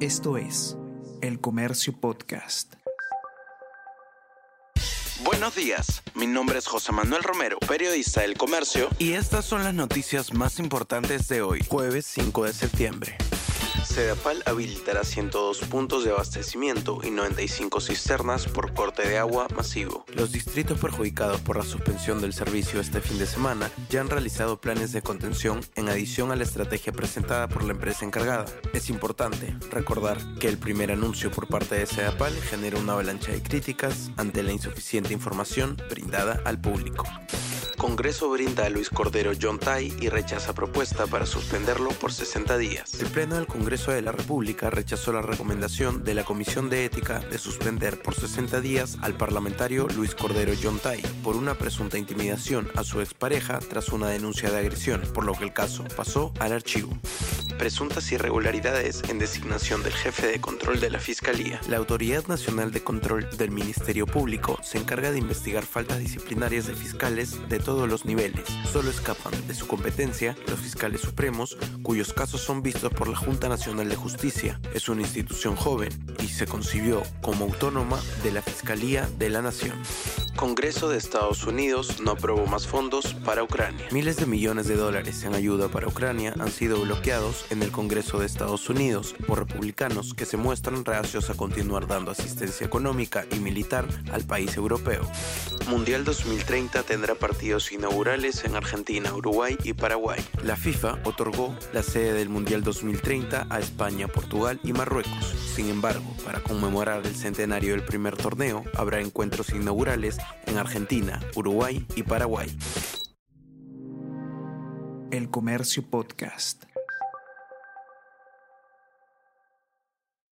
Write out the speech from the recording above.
Esto es El Comercio Podcast. Buenos días, mi nombre es José Manuel Romero, periodista del Comercio, y estas son las noticias más importantes de hoy, jueves 5 de septiembre. Sedapal habilitará 102 puntos de abastecimiento y 95 cisternas por corte de agua masivo. Los distritos perjudicados por la suspensión del servicio este fin de semana ya han realizado planes de contención en adición a la estrategia presentada por la empresa encargada. Es importante recordar que el primer anuncio por parte de Sedapal genera una avalancha de críticas ante la insuficiente información brindada al público. Congreso brinda a Luis Cordero John Tai y rechaza propuesta para suspenderlo por 60 días. El Pleno del Congreso de la República rechazó la recomendación de la Comisión de Ética de suspender por 60 días al parlamentario Luis Cordero John Tai por una presunta intimidación a su expareja tras una denuncia de agresión, por lo que el caso pasó al archivo presuntas irregularidades en designación del jefe de control de la Fiscalía. La Autoridad Nacional de Control del Ministerio Público se encarga de investigar faltas disciplinarias de fiscales de todos los niveles. Solo escapan de su competencia los fiscales supremos, cuyos casos son vistos por la Junta Nacional de Justicia. Es una institución joven y se concibió como autónoma de la Fiscalía de la Nación. Congreso de Estados Unidos no aprobó más fondos para Ucrania. Miles de millones de dólares en ayuda para Ucrania han sido bloqueados en el Congreso de Estados Unidos por republicanos que se muestran reacios a continuar dando asistencia económica y militar al país europeo. Mundial 2030 tendrá partidos inaugurales en Argentina, Uruguay y Paraguay. La FIFA otorgó la sede del Mundial 2030 a España, Portugal y Marruecos. Sin embargo, para conmemorar el centenario del primer torneo, habrá encuentros inaugurales en Argentina, Uruguay y Paraguay. El Comercio Podcast.